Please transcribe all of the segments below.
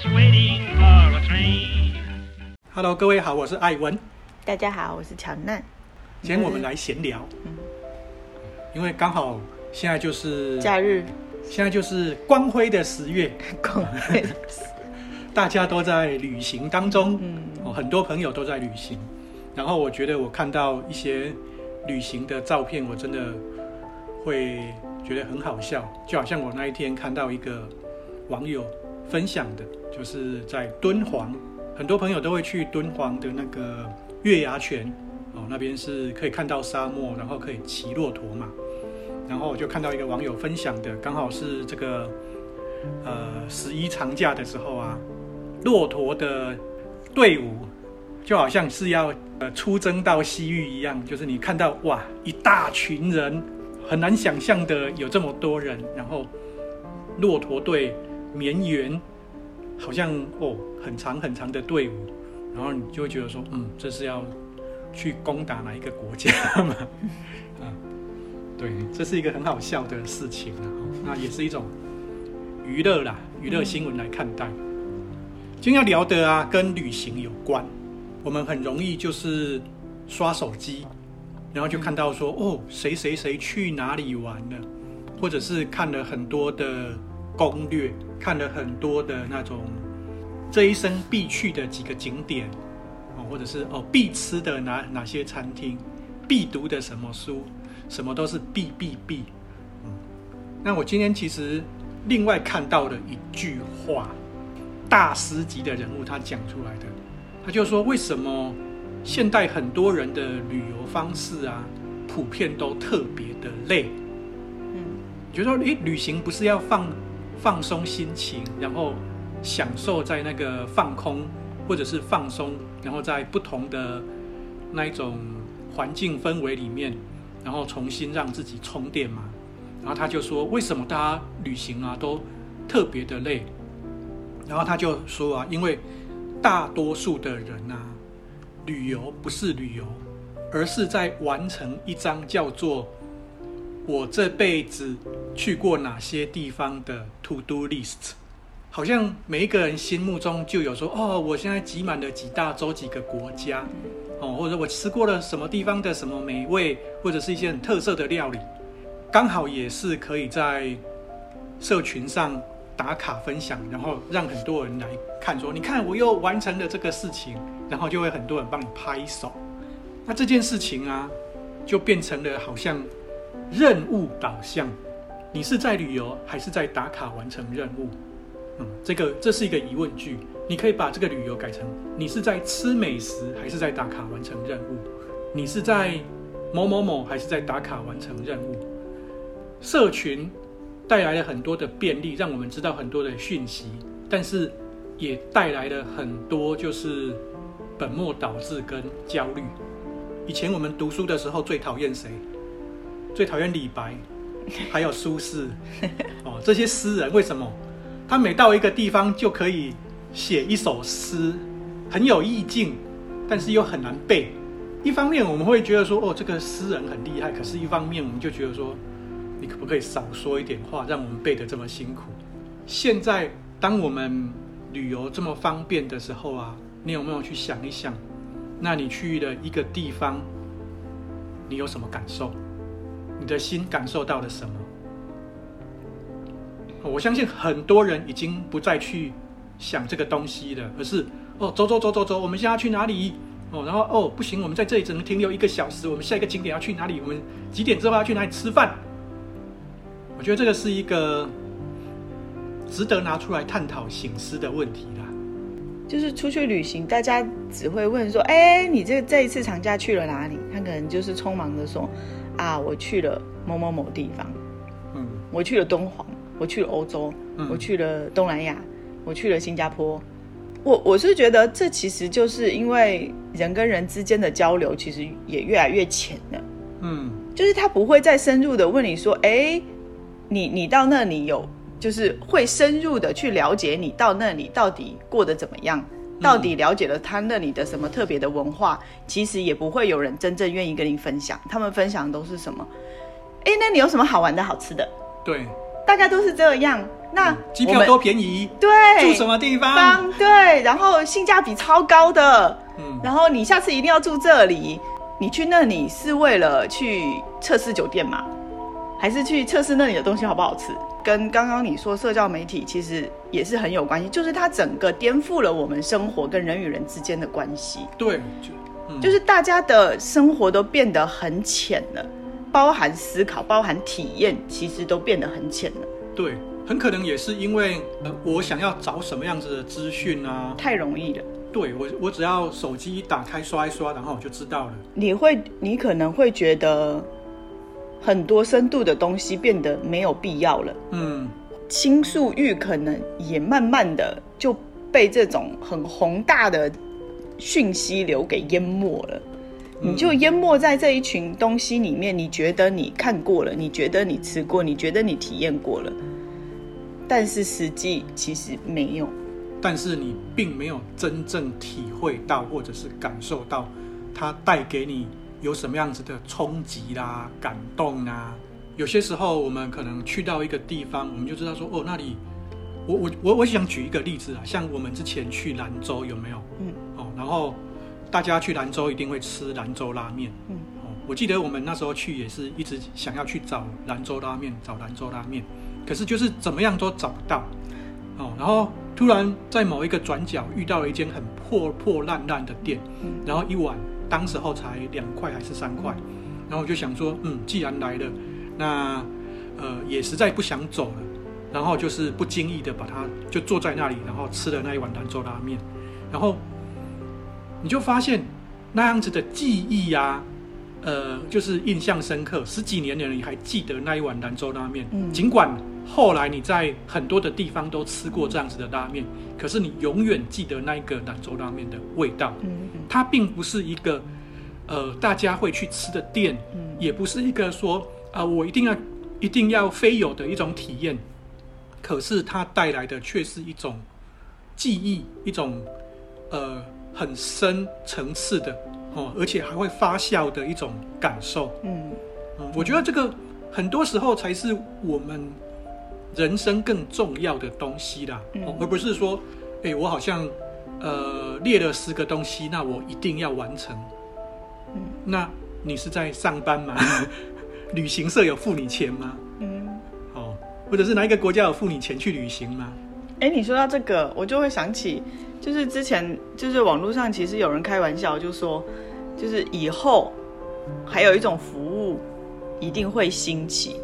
just waiting for a train. Hello，各位好，我是艾文。大家好，我是乔娜。今天我们来闲聊，嗯，因为刚好现在就是假日，现在就是光辉的十月，光辉，大家都在旅行当中，嗯，哦，很多朋友都在旅行。然后我觉得我看到一些旅行的照片，我真的会觉得很好笑，就好像我那一天看到一个网友分享的，就是在敦煌，很多朋友都会去敦煌的那个月牙泉，哦，那边是可以看到沙漠，然后可以骑骆驼嘛。然后我就看到一个网友分享的，刚好是这个呃十一长假的时候啊，骆驼的队伍就好像是要呃出征到西域一样，就是你看到哇一大群人，很难想象的有这么多人，然后骆驼队。绵延，好像哦，很长很长的队伍，然后你就会觉得说，嗯，这是要去攻打哪一个国家嘛？啊，对，这是一个很好笑的事情，那也是一种娱乐啦，娱乐新闻来看待。今天要聊的啊，跟旅行有关，我们很容易就是刷手机，然后就看到说，哦，谁谁谁去哪里玩了，或者是看了很多的。攻略看了很多的那种，这一生必去的几个景点，哦，或者是哦必吃的哪哪些餐厅，必读的什么书，什么都是必必必。嗯，那我今天其实另外看到了一句话，大师级的人物他讲出来的，他就说为什么现代很多人的旅游方式啊，普遍都特别的累。嗯，觉得说诶，旅行不是要放。放松心情，然后享受在那个放空，或者是放松，然后在不同的那一种环境氛围里面，然后重新让自己充电嘛。然后他就说，为什么大家旅行啊都特别的累？然后他就说啊，因为大多数的人啊，旅游不是旅游，而是在完成一张叫做。我这辈子去过哪些地方的 To Do List，好像每一个人心目中就有说哦，我现在挤满了几大洲几个国家，哦，或者我吃过了什么地方的什么美味，或者是一些很特色的料理，刚好也是可以在社群上打卡分享，然后让很多人来看说，你看我又完成了这个事情，然后就会很多人帮你拍手，那这件事情啊，就变成了好像。任务导向，你是在旅游还是在打卡完成任务？嗯，这个这是一个疑问句。你可以把这个旅游改成：你是在吃美食还是在打卡完成任务？你是在某某某还是在打卡完成任务？社群带来了很多的便利，让我们知道很多的讯息，但是也带来了很多就是本末倒置跟焦虑。以前我们读书的时候最讨厌谁？最讨厌李白，还有苏轼 哦，这些诗人为什么？他每到一个地方就可以写一首诗，很有意境，但是又很难背。一方面我们会觉得说，哦，这个诗人很厉害，可是一方面我们就觉得说，你可不可以少说一点话，让我们背得这么辛苦？现在当我们旅游这么方便的时候啊，你有没有去想一想？那你去了一个地方，你有什么感受？你的心感受到了什么？我相信很多人已经不再去想这个东西了，而是哦，走走走走走，我们现在要去哪里？哦，然后哦，不行，我们在这里只能停留一个小时，我们下一个景点要去哪里？我们几点之后要去哪里吃饭？我觉得这个是一个值得拿出来探讨、醒思的问题啦。就是出去旅行，大家只会问说：“哎，你这这一次长假去了哪里？”他可能就是匆忙的说。啊，我去了某某某地方，嗯，我去了敦煌，我去了欧洲，嗯，我去了东南亚，我去了新加坡。我我是觉得这其实就是因为人跟人之间的交流其实也越来越浅了，嗯，就是他不会再深入的问你说，哎，你你到那里有，就是会深入的去了解你到那里到底过得怎么样。到底了解了他那里的什么特别的文化，其实也不会有人真正愿意跟你分享。他们分享的都是什么？哎，那你有什么好玩的好吃的？对，大家都是这样。那机票多便宜？对，住什么地方？方对，然后性价比超高的。嗯，然后你下次一定要住这里。你去那里是为了去测试酒店吗？还是去测试那里的东西好不好吃？跟刚刚你说社交媒体其实也是很有关系，就是它整个颠覆了我们生活跟人与人之间的关系。对，就、嗯、就是大家的生活都变得很浅了，包含思考、包含体验，其实都变得很浅了。对，很可能也是因为呃，我想要找什么样子的资讯啊，太容易了。对我，我只要手机一打开刷一刷，然后我就知道了。你会，你可能会觉得。很多深度的东西变得没有必要了，嗯，倾诉欲可能也慢慢的就被这种很宏大的讯息流给淹没了，嗯，你就淹没在这一群东西里面，你觉得你看过了，你觉得你吃过，你觉得你体验过了，但是实际其实没有，但是你并没有真正体会到或者是感受到它带给你。有什么样子的冲击啦、感动啊？有些时候我们可能去到一个地方，我们就知道说，哦，那里，我我我我想举一个例子啊，像我们之前去兰州有没有？嗯，哦，然后大家去兰州一定会吃兰州拉面。嗯，哦，我记得我们那时候去也是一直想要去找兰州拉面，找兰州拉面，可是就是怎么样都找不到。哦，然后突然在某一个转角遇到了一间很破破烂烂的店，然后一碗。当时候才两块还是三块，然后我就想说，嗯，既然来了，那呃也实在不想走了，然后就是不经意的把它就坐在那里，然后吃了那一碗兰州拉面，然后你就发现那样子的记忆啊，呃，就是印象深刻，十几年了你还记得那一碗兰州拉面，嗯，尽管后来你在很多的地方都吃过这样子的拉面，可是你永远记得那一个兰州拉面的味道。嗯它并不是一个，呃，大家会去吃的店，嗯，也不是一个说，啊、呃，我一定要一定要非有的一种体验，可是它带来的却是一种记忆，一种呃很深层次的哦，而且还会发酵的一种感受，嗯，嗯，我觉得这个很多时候才是我们人生更重要的东西啦，嗯，而不是说，哎，我好像。呃，列了十个东西，那我一定要完成。嗯，那你是在上班吗？旅行社有付你钱吗？嗯，哦，或者是哪一个国家有付你钱去旅行吗？哎，你说到这个，我就会想起，就是之前就是网络上其实有人开玩笑就说，就是以后还有一种服务一定会兴起，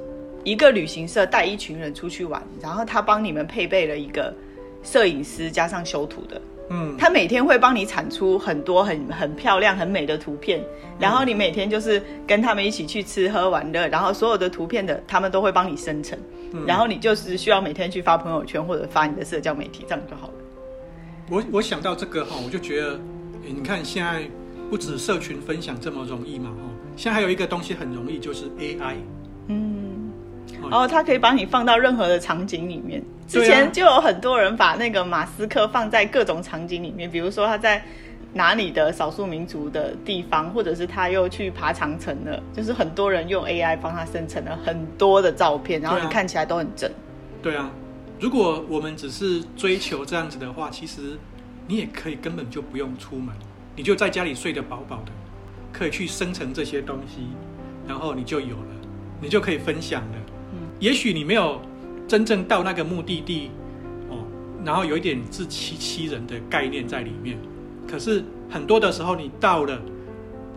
一个旅行社带一群人出去玩，然后他帮你们配备了一个摄影师加上修图的。嗯，他每天会帮你产出很多很很漂亮、很美的图片，然后你每天就是跟他们一起去吃喝玩乐，然后所有的图片的他们都会帮你生成，嗯，然后你就是需要每天去发朋友圈或者发你的社交媒体，这样就好了。我我想到这个哈，我就觉得，你看现在不止社群分享这么容易嘛哈，现在还有一个东西很容易，就是 AI。然后它可以把你放到任何的场景里面。之前就有很多人把那个马斯克放在各种场景里面，比如说他在哪里的少数民族的地方，或者是他又去爬长城了，就是很多人用 AI 帮他生成了很多的照片，然后你看起来都很正。对啊，如果我们只是追求这样子的话，其实你也可以根本就不用出门，你就在家里睡得饱饱的，可以去生成这些东西，然后你就有了，你就可以分享了。也许你没有真正到那个目的地，哦，然后有一点自欺欺人的概念在里面。可是很多的时候，你到了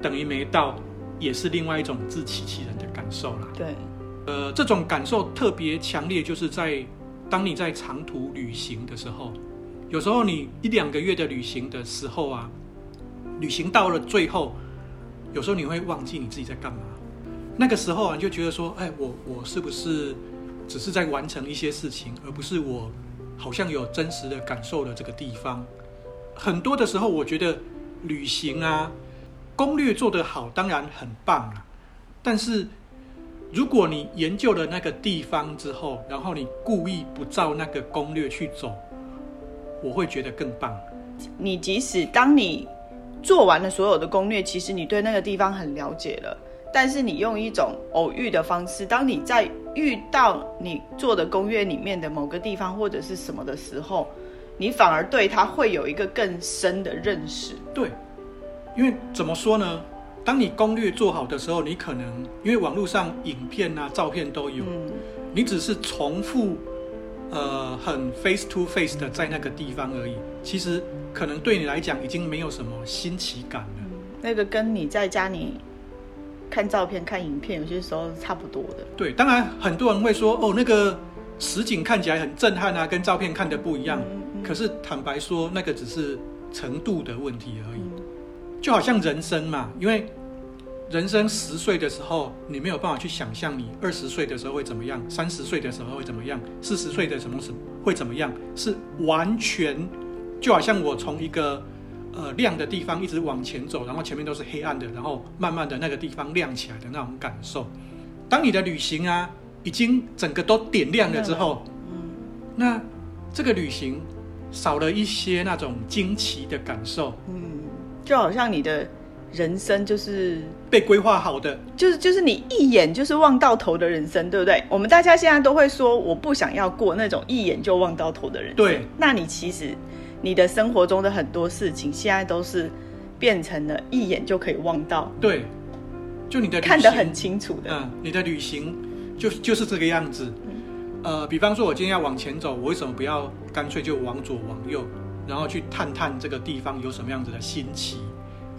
等于没到，也是另外一种自欺欺人的感受啦。对，呃，这种感受特别强烈，就是在当你在长途旅行的时候，有时候你一两个月的旅行的时候啊，旅行到了最后，有时候你会忘记你自己在干嘛。那个时候啊，你就觉得说，哎，我我是不是只是在完成一些事情，而不是我好像有真实的感受的这个地方。很多的时候，我觉得旅行啊，攻略做得好，当然很棒啊。但是如果你研究了那个地方之后，然后你故意不照那个攻略去走，我会觉得更棒。你即使当你做完了所有的攻略，其实你对那个地方很了解了。但是你用一种偶遇的方式，当你在遇到你做的攻略里面的某个地方或者是什么的时候，你反而对它会有一个更深的认识。对，因为怎么说呢？当你攻略做好的时候，你可能因为网络上影片啊、照片都有，嗯、你只是重复，呃，很 face to face 的在那个地方而已。其实可能对你来讲已经没有什么新奇感了。嗯、那个跟你在家里看照片、看影片有些时候是差不多的。对，当然很多人会说，哦，那个实景看起来很震撼啊，跟照片看的不一样。嗯嗯、可是坦白说，那个只是程度的问题而已。嗯就好像人生嘛，因为人生十岁的时候，你没有办法去想象你二十岁的时候会怎么样，三十岁的时候会怎么样，四十岁的什么什会怎么样，是完全就好像我从一个呃亮的地方一直往前走，然后前面都是黑暗的，然后慢慢的那个地方亮起来的那种感受。当你的旅行啊已经整个都点亮了之后，嗯，那这个旅行少了一些那种惊奇的感受，嗯。就好像你的人生就是被规划好的，就是就是你一眼就是望到头的人生，对不对？我们大家现在都会说，我不想要过那种一眼就望到头的人生。对，那你其实你的生活中的很多事情，现在都是变成了一眼就可以望到。对，就你的看得很清楚的，嗯，你的旅行就就是这个样子。呃，比方说，我今天要往前走，我为什么不要干脆就往左往右？然后去探探这个地方有什么样子的新奇，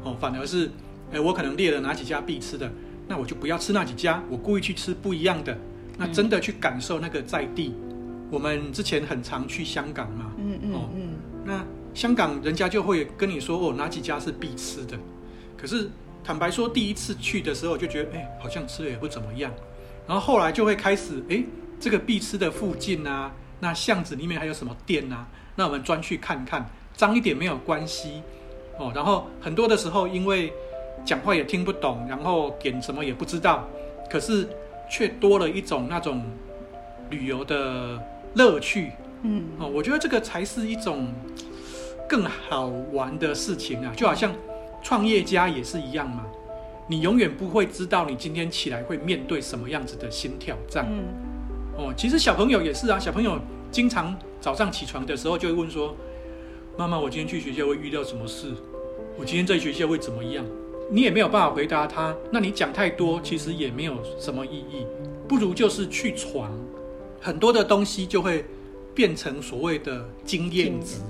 哦，反而是，哎，我可能列了哪几家必吃的，那我就不要吃那几家，我故意去吃不一样的，那真的去感受那个在地。嗯、我们之前很常去香港嘛，嗯嗯哦，嗯，那香港人家就会跟你说，哦，哪几家是必吃的。可是坦白说，第一次去的时候就觉得，哎，好像吃的也不怎么样。然后后来就会开始，哎，这个必吃的附近啊，那巷子里面还有什么店啊？那我们专去看看，脏一点没有关系哦。然后很多的时候，因为讲话也听不懂，然后点什么也不知道，可是却多了一种那种旅游的乐趣。嗯，哦，我觉得这个才是一种更好玩的事情啊。就好像创业家也是一样嘛，你永远不会知道你今天起来会面对什么样子的新挑战。嗯，哦，其实小朋友也是啊，小朋友经常。早上起床的时候就会问说：“妈妈，我今天去学校会遇到什么事？我今天在学校会怎么样？”你也没有办法回答他。那你讲太多，其实也没有什么意义。不如就是去闯，很多的东西就会变成所谓的经验值，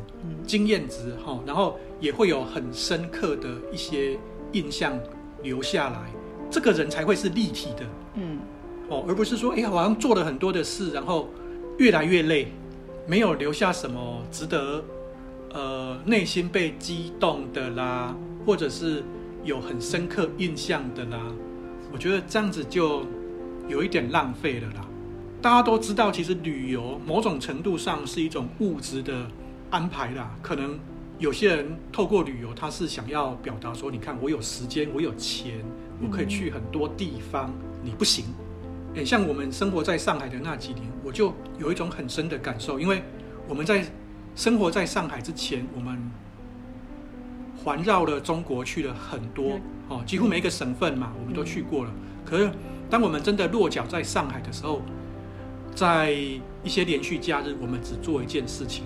经验值哈。然后也会有很深刻的一些印象留下来，这个人才会是立体的。嗯，哦，而不是说，哎呀，好像做了很多的事，然后越来越累。没有留下什么值得，呃，内心被激动的啦，或者是有很深刻印象的啦，我觉得这样子就有一点浪费了啦。大家都知道，其实旅游某种程度上是一种物质的安排啦。可能有些人透过旅游，他是想要表达说，你看我有时间，我有钱，我可以去很多地方，你不行。诶，像我们生活在上海的那几年，我就有一种很深的感受，因为我们在生活在上海之前，我们环绕了中国去了很多哦，几乎每一个省份嘛，我们都去过了。可是当我们真的落脚在上海的时候，在一些连续假日，我们只做一件事情，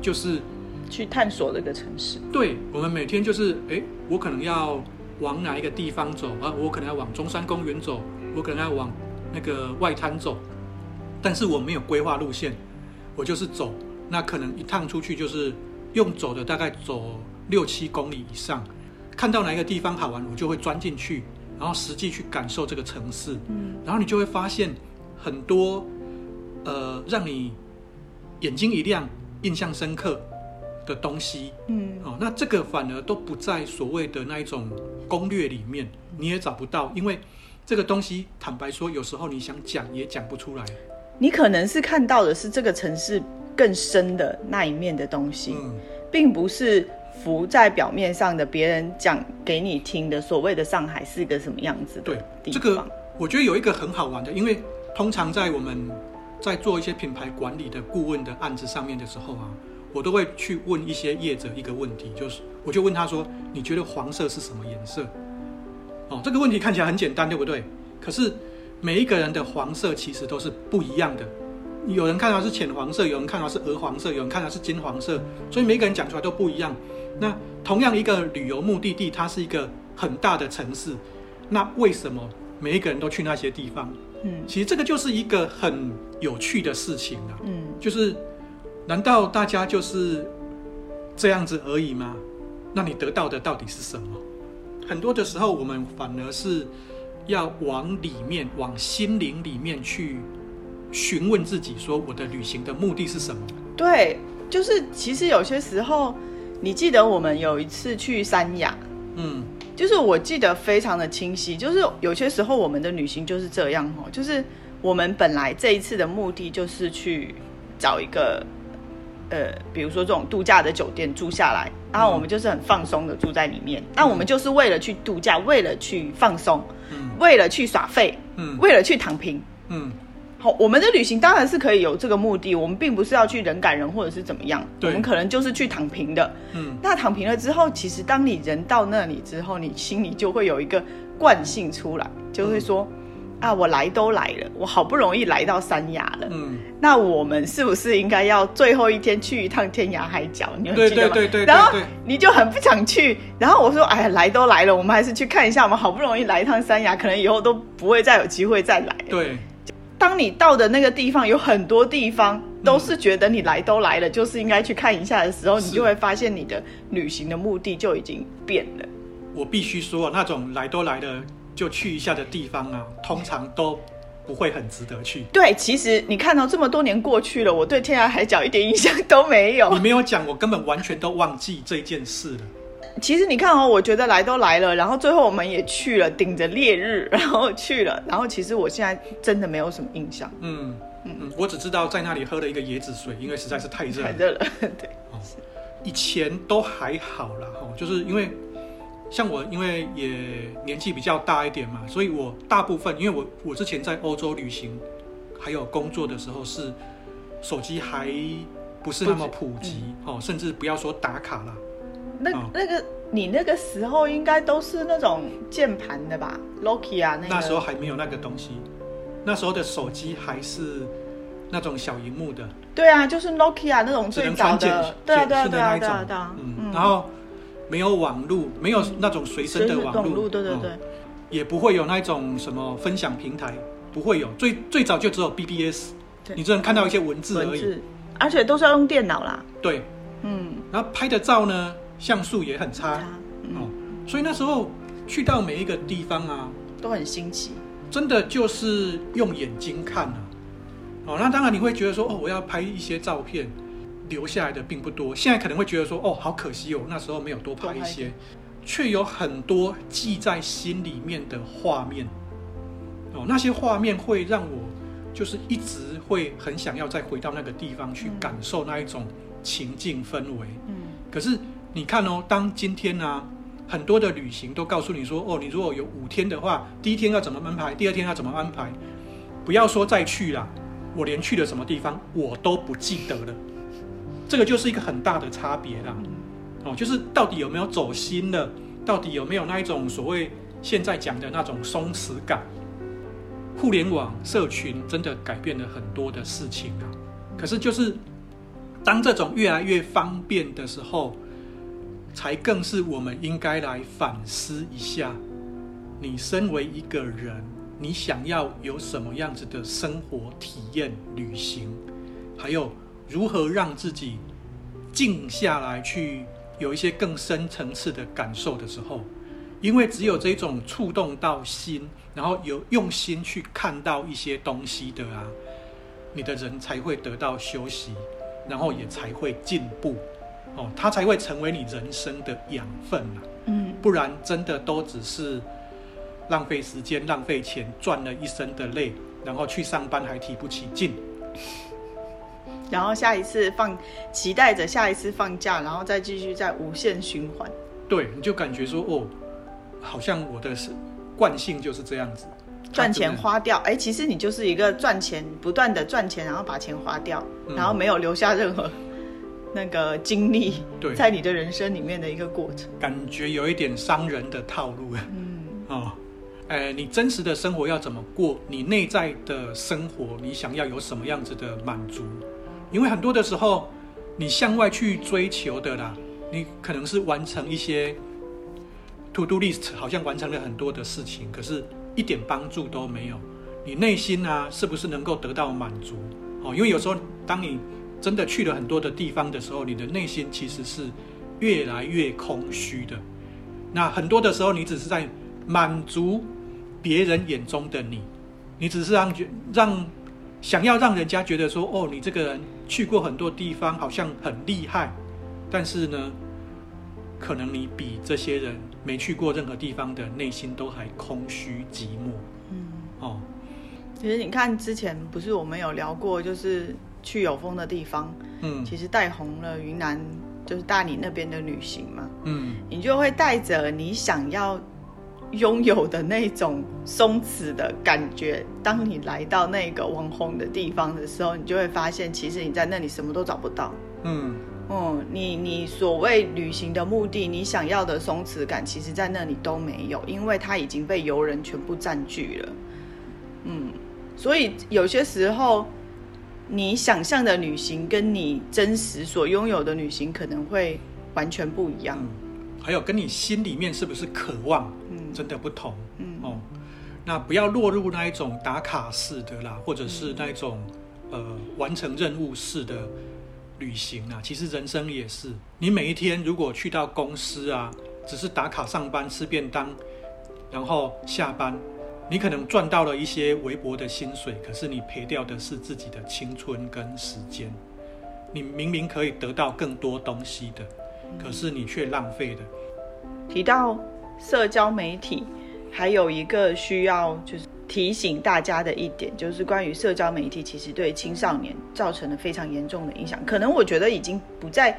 就是去探索这个城市。对，我们每天就是，诶，我可能要往哪一个地方走啊？我可能要往中山公园走，我可能要往。那个外滩走，但是我没有规划路线，我就是走。那可能一趟出去就是用走的，大概走六七公里以上。看到哪一个地方好玩，我就会钻进去，然后实际去感受这个城市。嗯，然后你就会发现很多呃让你眼睛一亮、印象深刻的东西。嗯，哦，那这个反而都不在所谓的那一种攻略里面，你也找不到，因为。这个东西，坦白说，有时候你想讲也讲不出来。你可能是看到的是这个城市更深的那一面的东西，嗯、并不是浮在表面上的别人讲给你听的所谓的上海是个什么样子的。对，这个我觉得有一个很好玩的，因为通常在我们在做一些品牌管理的顾问的案子上面的时候啊，我都会去问一些业者一个问题，就是我就问他说：“你觉得黄色是什么颜色？”哦，这个问题看起来很简单，对不对？可是每一个人的黄色其实都是不一样的。有人看到是浅黄色，有人看到是鹅黄色，有人看到是金黄色，所以每个人讲出来都不一样。那同样一个旅游目的地，它是一个很大的城市，那为什么每一个人都去那些地方？嗯，其实这个就是一个很有趣的事情啊。嗯，就是难道大家就是这样子而已吗？那你得到的到底是什么？很多的时候，我们反而是要往里面、往心灵里面去。询问自己说：“我的旅行的目的是什么？”对，就是其实有些时候，你记得我们有一次去三亚，嗯，就是我记得非常的清晰。就是有些时候我们的旅行就是这样哦，就是我们本来这一次的目的就是去找一个，呃，比如说这种度假的酒店住下来，然后我们就是很放松的住在里面。那、嗯、我们就是为了去度假，为了去放松，嗯，为了去耍废，嗯，为了去躺平，嗯。好，我们的旅行当然是可以有这个目的，我们并不是要去人赶人或者是怎么样，我们可能就是去躺平的。嗯，那躺平了之后，其实当你人到那里之后，你心里就会有一个惯性出来，就会说，嗯、啊，我来都来了，我好不容易来到三亚了，嗯，那我们是不是应该要最后一天去一趟天涯海角？你有记得吗？对对对对。然后你就很不想去，然后我说，哎呀，来都来了，我们还是去看一下，我们好不容易来一趟三亚，可能以后都不会再有机会再来。对。当你到的那个地方，有很多地方都是觉得你来都来了，嗯、就是应该去看一下的时候，你就会发现你的旅行的目的就已经变了。我必须说，那种来都来了就去一下的地方啊，通常都不会很值得去。对，其实你看到这么多年过去了，我对天涯海角一点印象都没有。你没有讲，我根本完全都忘记这件事了。其实你看哦，我觉得来都来了，然后最后我们也去了，顶着烈日，然后去了，然后其实我现在真的没有什么印象。嗯嗯嗯，我只知道在那里喝了一个椰子水，因为实在是太热了。太热了，对。哦，以前都还好啦，哈，就是因为像我，因为也年纪比较大一点嘛，所以我大部分，因为我我之前在欧洲旅行还有工作的时候，是手机还不是那么普及，哦，甚至不要说打卡啦。那那个你那个时候应该都是那种键盘的吧，Nokia 那个。那时候还没有那个东西，那时候的手机还是那种小荧幕的。对啊，就是 Nokia 那种最早的，对啊对啊对啊对啊。嗯，然后没有网络，没有那种随身的网络，对对对，也不会有那种什么分享平台，不会有。最最早就只有 BBS，你只能看到一些文字而已，而且都是要用电脑啦。对，嗯，然后拍的照呢？像素也很差，嗯、哦，所以那时候去到每一个地方啊，都很新奇，真的就是用眼睛看啊，哦，那当然你会觉得说，哦，我要拍一些照片，留下来的并不多。现在可能会觉得说，哦，好可惜哦，那时候没有多拍一些，却有很多记在心里面的画面，哦，那些画面会让我就是一直会很想要再回到那个地方去感受那一种情境氛围，嗯，可是。你看哦，当今天呢、啊，很多的旅行都告诉你说，哦，你如果有五天的话，第一天要怎么安排，第二天要怎么安排，不要说再去了，我连去了什么地方我都不记得了，这个就是一个很大的差别啦。哦，就是到底有没有走心了，到底有没有那一种所谓现在讲的那种松弛感？互联网社群真的改变了很多的事情啊，可是就是当这种越来越方便的时候。才更是我们应该来反思一下，你身为一个人，你想要有什么样子的生活体验、旅行，还有如何让自己静下来去有一些更深层次的感受的时候，因为只有这种触动到心，然后有用心去看到一些东西的啊，你的人才会得到休息，然后也才会进步。哦，它才会成为你人生的养分啊，嗯，不然真的都只是浪费时间、浪费钱，赚了一身的累，然后去上班还提不起劲。然后下一次放，期待着下一次放假，然后再继续再无限循环。对，你就感觉说，哦，好像我的是惯性就是这样子，赚钱花掉。哎，其实你就是一个赚钱，不断的赚钱，然后把钱花掉，然后没有留下任何。那个经历，对在你的人生里面的一个过程，感觉有一点商人的套路。嗯，哦。呃，你真实的生活要怎么过？你内在的生活，你想要有什么样子的满足？因为很多的时候，你向外去追求的啦，你可能是完成一些 to do list，好像完成了很多的事情，可是一点帮助都没有。你内心啊，是不是能够得到满足？哦，因为有时候当你真的去了很多的地方的时候，你的内心其实是越来越空虚的。那很多的时候，你只是在满足别人眼中的你，你只是让觉让想要让人家觉得说，哦，你这个人去过很多地方，好像很厉害。但是呢，可能你比这些人没去过任何地方的内心都还空虚寂寞。嗯，哦。其实你看，之前不是我们有聊过，就是去有风的地方，嗯，其实带红了云南，就是大理那边的旅行嘛，嗯，你就会带着你想要拥有的那种松弛的感觉，当你来到那个网红的地方的时候，你就会发现，其实你在那里什么都找不到，嗯，哦、嗯，你你所谓旅行的目的，你想要的松弛感，其实在那里都没有，因为它已经被游人全部占据了，嗯。所以有些时候，你想象的旅行跟你真实所拥有的旅行可能会完全不一样。嗯，还有跟你心里面是不是渴望，嗯，真的不同。嗯哦，那不要落入那一种打卡式的啦，或者是那一种呃完成任务式的旅行啊。其实人生也是，你每一天如果去到公司啊，只是打卡上班吃便当，然后下班。你可能赚到了一些微薄的薪水，可是你赔掉的是自己的青春跟时间。你明明可以得到更多东西的，可是你却浪费了。提到社交媒体，还有一个需要就是提醒大家的一点，就是关于社交媒体其实对青少年造成了非常严重的影响。可能我觉得已经不再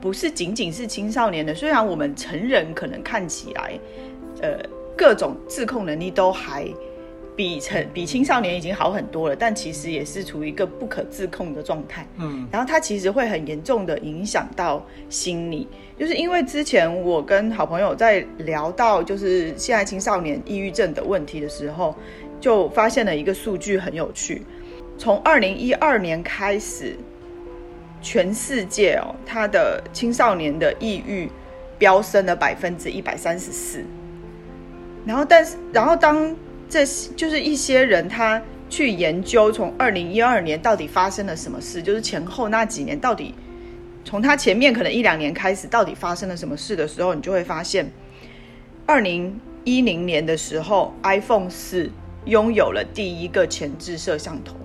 不是仅仅是青少年的，虽然我们成人可能看起来，呃。各种自控能力都还比成比青少年已经好很多了，但其实也是处于一个不可自控的状态。嗯，然后它其实会很严重的影响到心理，就是因为之前我跟好朋友在聊到就是现在青少年抑郁症的问题的时候，就发现了一个数据很有趣，从二零一二年开始，全世界哦，他的青少年的抑郁飙升了百分之一百三十四。然后，但是，然后当这就是一些人他去研究从二零一二年到底发生了什么事，就是前后那几年到底从他前面可能一两年开始到底发生了什么事的时候，你就会发现，二零一零年的时候，iPhone 四拥有了第一个前置摄像头。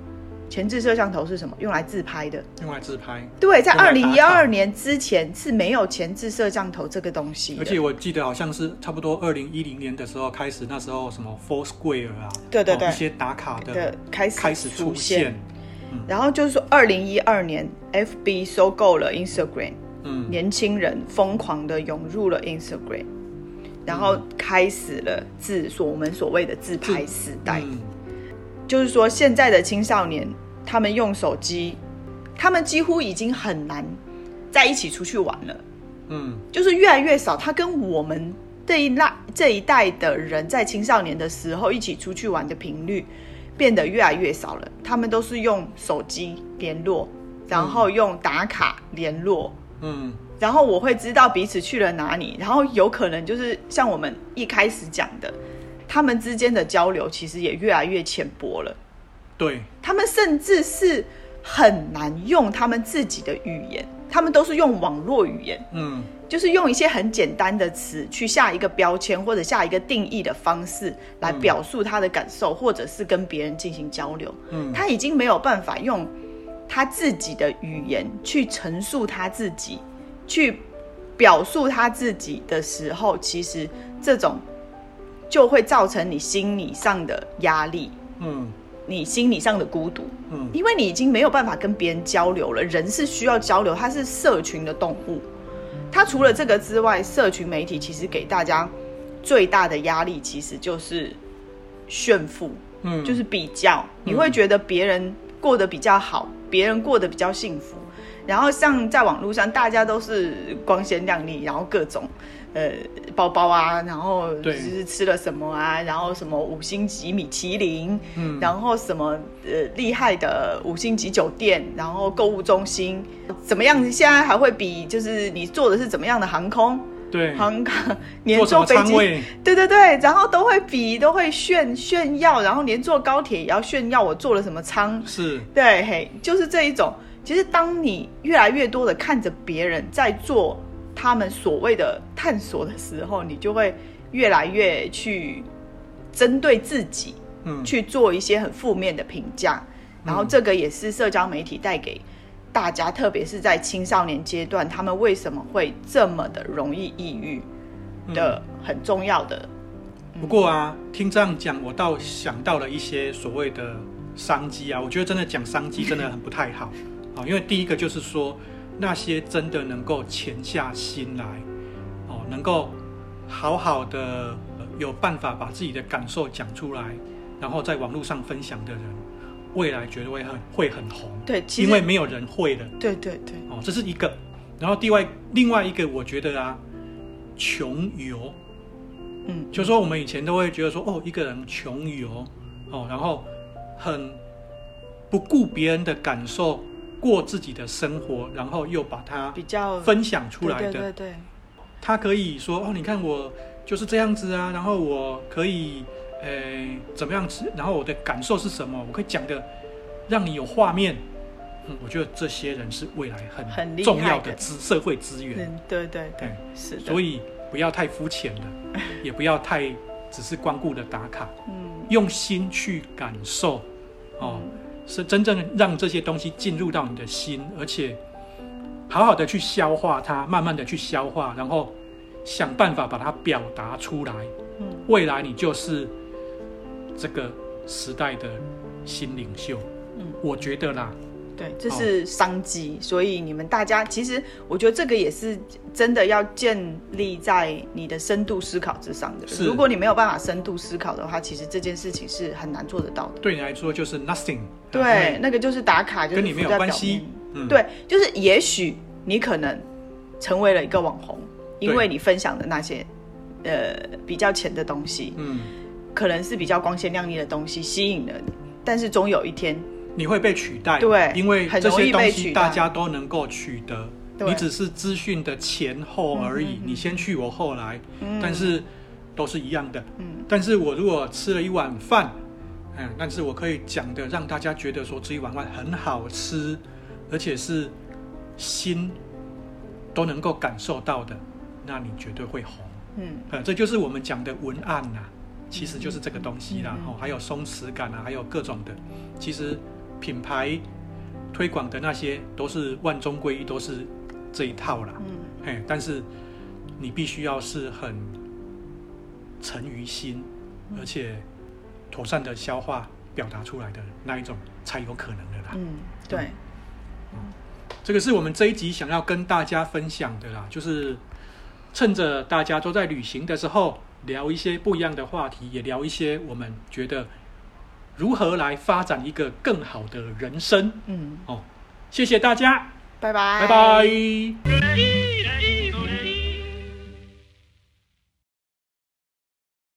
前置摄像头是什么？用来自拍的。用来自拍。对，在二零一二年之前是没有前置摄像头这个东西。而且我记得好像是差不多二零一零年的时候开始，那时候什么 Foursquare 啊，对对对，哦、一些打卡的开始开始出现。嗯、然后就是说，二零一二年 FB 收购了 Instagram，嗯，年轻人疯狂的涌入了 Instagram，然后开始了自所我们所谓的自拍时代。嗯、就是说，现在的青少年。他们用手机，他们几乎已经很难在一起出去玩了。嗯，就是越来越少。他跟我们这一代这一代的人在青少年的时候一起出去玩的频率变得越来越少了。他们都是用手机联络，然后用打卡联络。嗯，然后我会知道彼此去了哪里，然后有可能就是像我们一开始讲的，他们之间的交流其实也越来越浅薄了。对，他们甚至是很难用他们自己的语言，他们都是用网络语言，嗯，就是用一些很简单的词去下一个标签或者下一个定义的方式来表述他的感受，嗯、或者是跟别人进行交流。嗯，他已经没有办法用他自己的语言去陈述他自己，去表述他自己的时候，其实这种就会造成你心理上的压力。嗯。你心理上的孤独，嗯，因为你已经没有办法跟别人交流了。人是需要交流，它是社群的动物。它除了这个之外，社群媒体其实给大家最大的压力，其实就是炫富，嗯，就是比较。你会觉得别人过得比较好，别人过得比较幸福。然后像在网络上，大家都是光鲜亮丽，然后各种呃包包啊，然后就是吃了什么啊，然后什么五星级米其林，嗯，然后什么呃厉害的五星级酒店，然后购物中心怎么样？现在还会比就是你坐的是怎么样的航空？对，航空连坐飞机，对对对，然后都会比都会炫炫耀，然后连坐高铁也要炫耀我坐了什么舱，是对，嘿，就是这一种。其实当你越来越多的看着别人在做。他们所谓的探索的时候，你就会越来越去针对自己，嗯，去做一些很负面的评价。然后这个也是社交媒体带给大家，特别是在青少年阶段，他们为什么会这么的容易抑郁的很重要的。不过啊，听这样讲，我倒想到了一些所谓的商机啊。我觉得真的讲商机真的很不太好啊，因为第一个就是说。那些真的能够潜下心来，哦，能够好好的有办法把自己的感受讲出来，然后在网络上分享的人，未来绝对会很会很红。对，因为没有人会的。对对对。哦，这是一个。然后另外另外一个，我觉得啊，穷游，嗯，就说我们以前都会觉得说，哦，一个人穷游，哦，然后很不顾别人的感受。过自己的生活，然后又把它比较分享出来的，对对对，他可以说哦，你看我就是这样子啊，然后我可以呃怎么样子，然后我的感受是什么，我可以讲的让你有画面。嗯，我觉得这些人是未来很重要的资社会资源。嗯，对对对，是的。所以不要太肤浅了，也不要太只是光顾的打卡，嗯，用心去感受，哦。嗯是真正让这些东西进入到你的心，而且好好的去消化它，慢慢的去消化，然后想办法把它表达出来。嗯，未来你就是这个时代的新领袖。嗯，我觉得啦。对，这是商机，哦，所以你们大家其实，我觉得这个也是真的要建立在你的深度思考之上的。是，如果你没有办法深度思考的话，其实这件事情是很难做得到的。对你来说就是 nothing。对，那个就是打卡，就是跟你没有关系。嗯，对，就是也许你可能成为了一个网红，因为你分享的那些呃比较浅的东西，嗯，可能是比较光鲜亮丽的东西吸引了你，但是总有一天。你会被取代，对，因为这些东西大家都能够取得，你只是资讯的前后而已，你先去我后来，但是都是一样的。嗯，但是我如果吃了一碗饭，嗯，但是我可以讲的让大家觉得说这一碗饭很好吃，而且是心都能够感受到的，那你绝对会红。嗯，这就是我们讲的文案呐，其实就是这个东西啦。哦，还有松弛感啊，还有各种的，其实。品牌推广的那些都是万中归一，都是这一套啦。嗯，嘿，但是你必须要是很沉于心，嗯，而且妥善的消化表达出来的那一种，才有可能的啦。嗯，对。嗯，这个是我们这一集想要跟大家分享的啦，就是趁着大家都在旅行的时候，聊一些不一样的话题，也聊一些我们觉得。如何来发展一个更好的人生？嗯，哦，谢谢大家，拜拜，拜拜。